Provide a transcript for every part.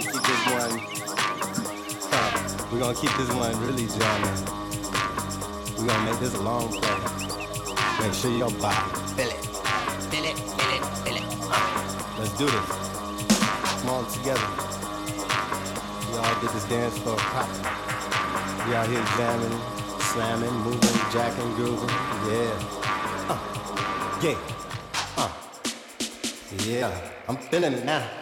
gonna keep this one. We're gonna keep this one really jamming. We're gonna make this a long play. Make sure you don't body Fill it, fill it, fill it, fill it. Uh. Let's do this. Come on together. We all did this dance a pop. We out here jamming, slamming, moving, jacking, grooving. Yeah. Uh, yeah. Uh, yeah. I'm feeling it now.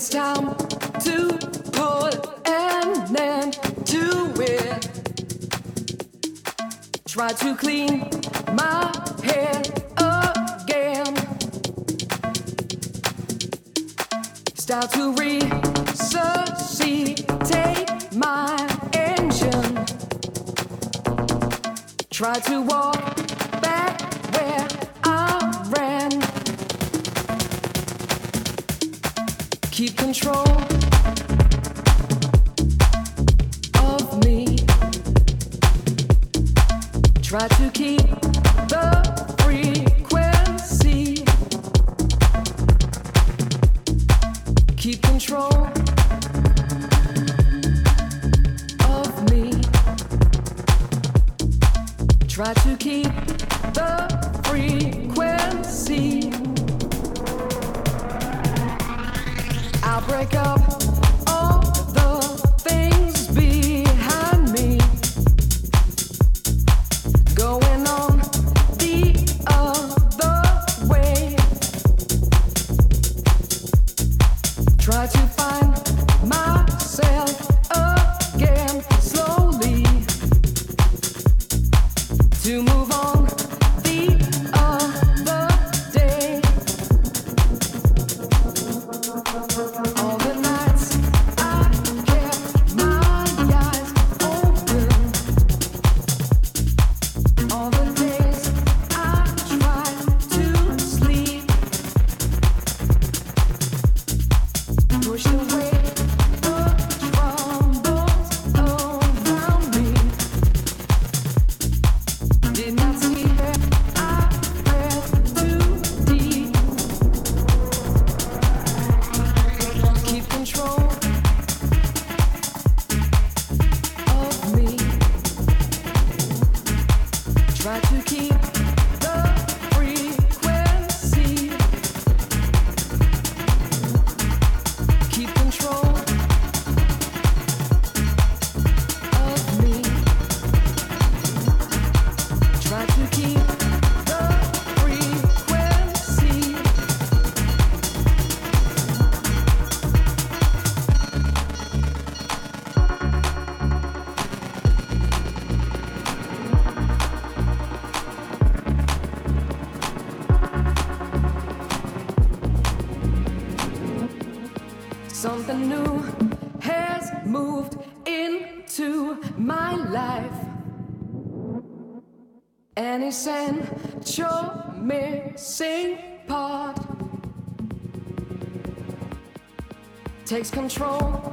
It's time to put an end to it. Try to clean and isn't your missing part. Takes control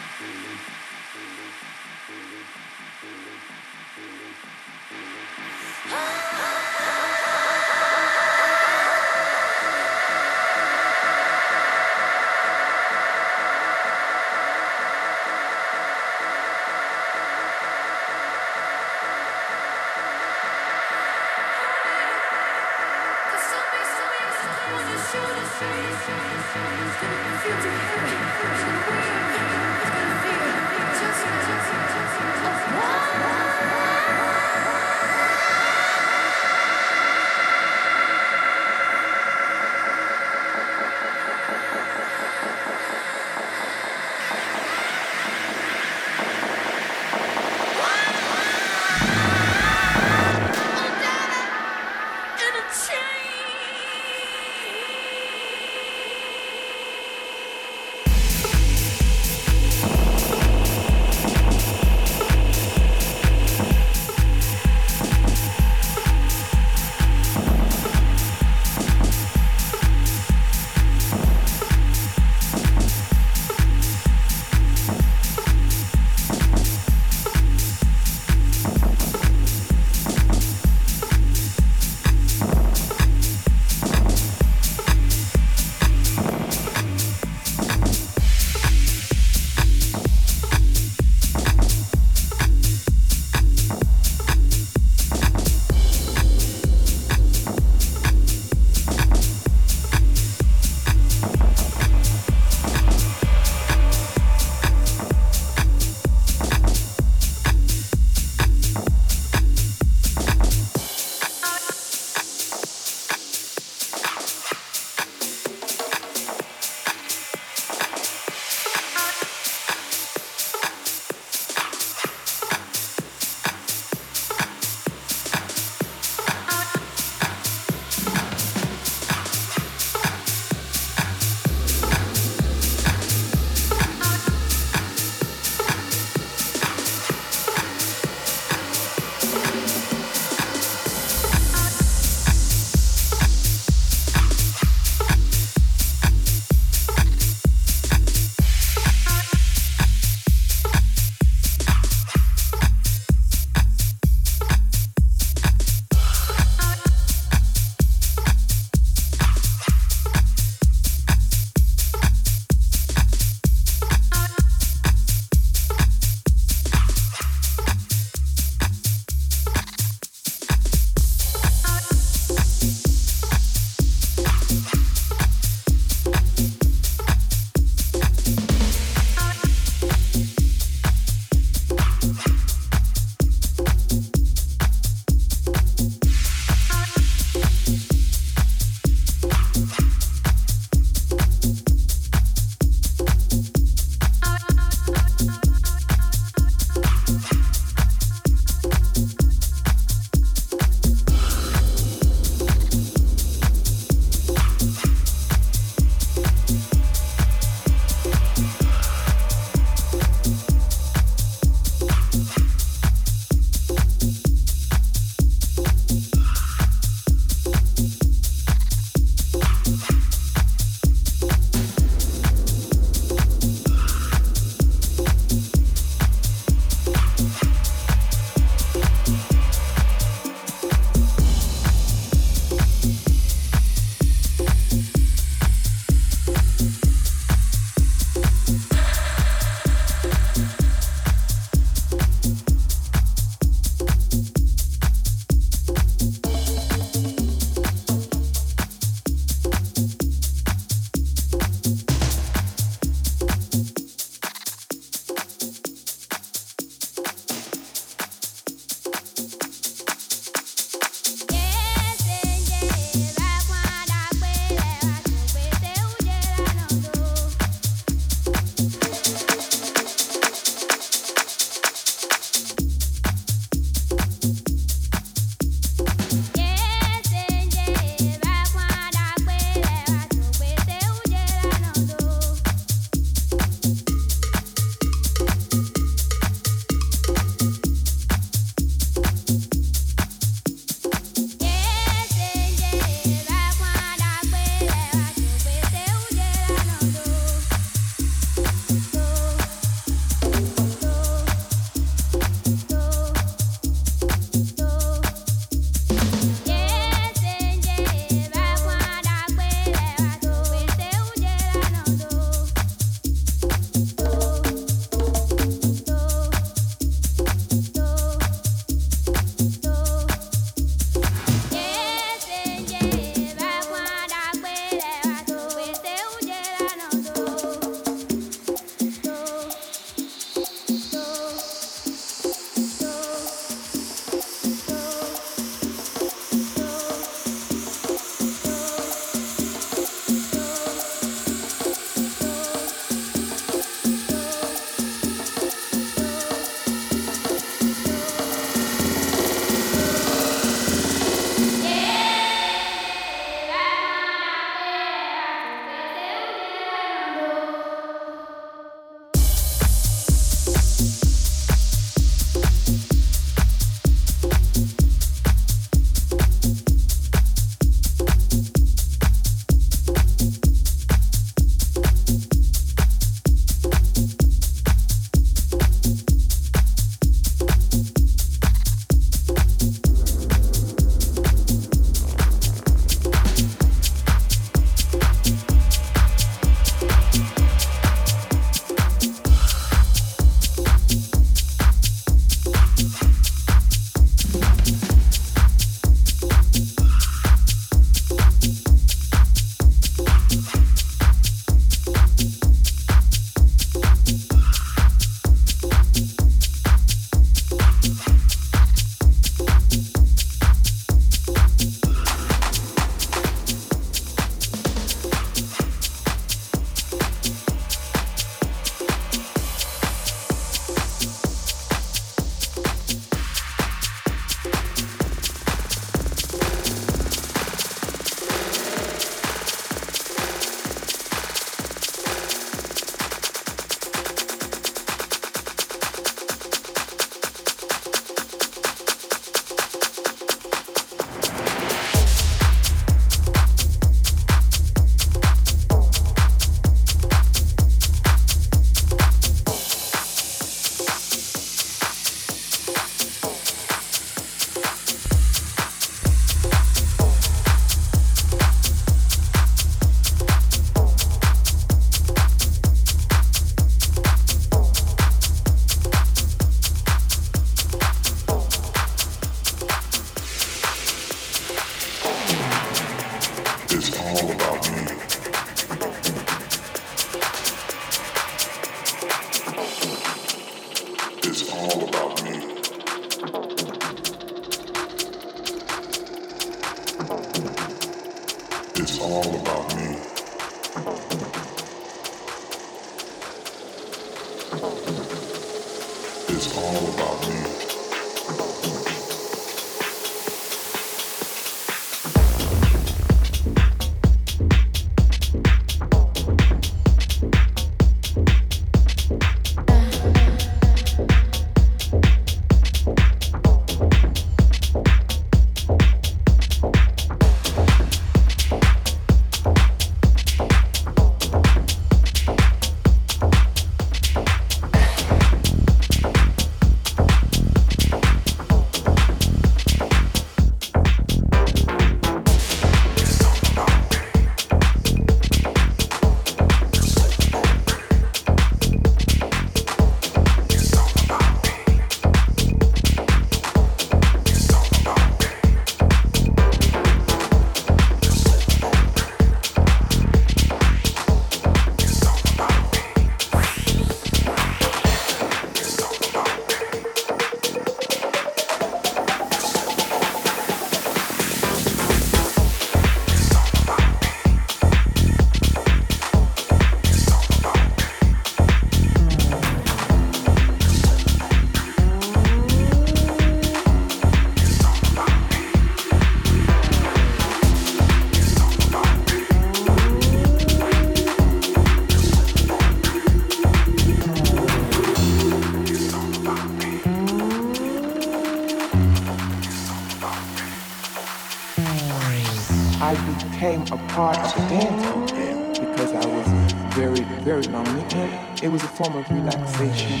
form of relaxation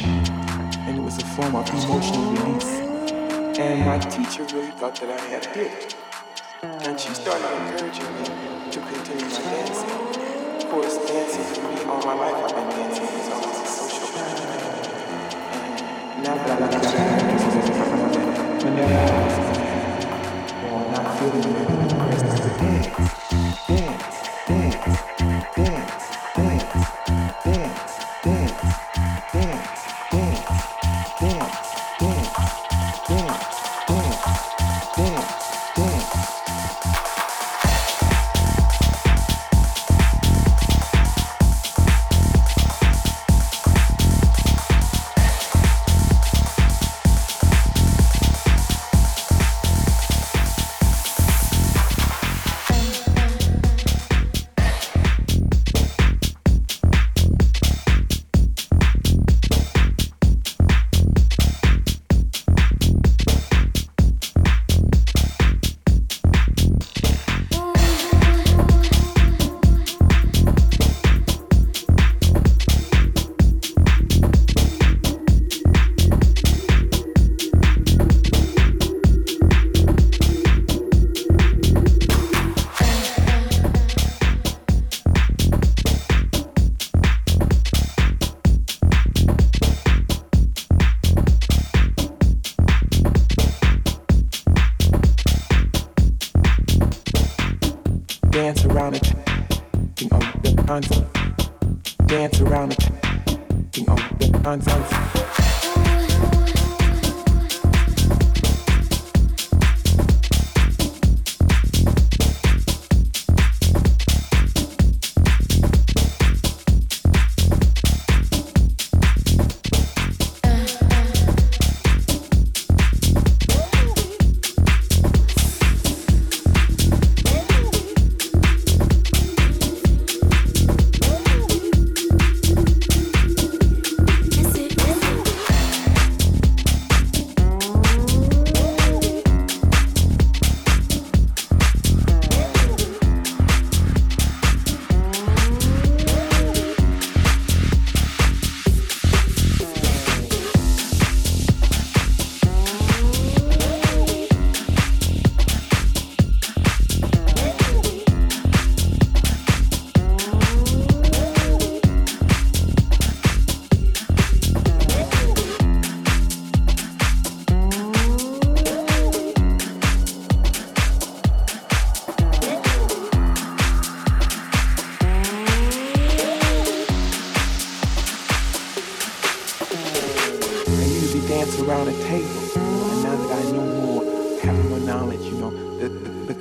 and it was a form of emotional release. And my teacher really thought that I had gift. And she started encouraging me to continue my dancing. Of course, dancing for me all my life, I've been dancing. It's always a social. And now that I look at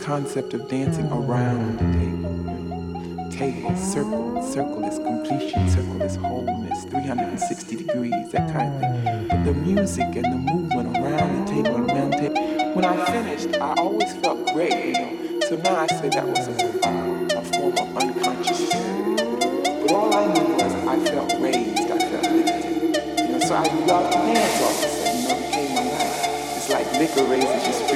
concept of dancing around the table. Table, circle, circle is completion, circle is wholeness, 360 degrees, that kind of thing. But the music and the movement around the table and around the table, when I finished, I always felt great, you know. So now I say that was a, a form of unconscious But all I knew was I felt raised, I felt lifted. You know, so I loved dance all of a you know, it became my life. It's like liquor raises your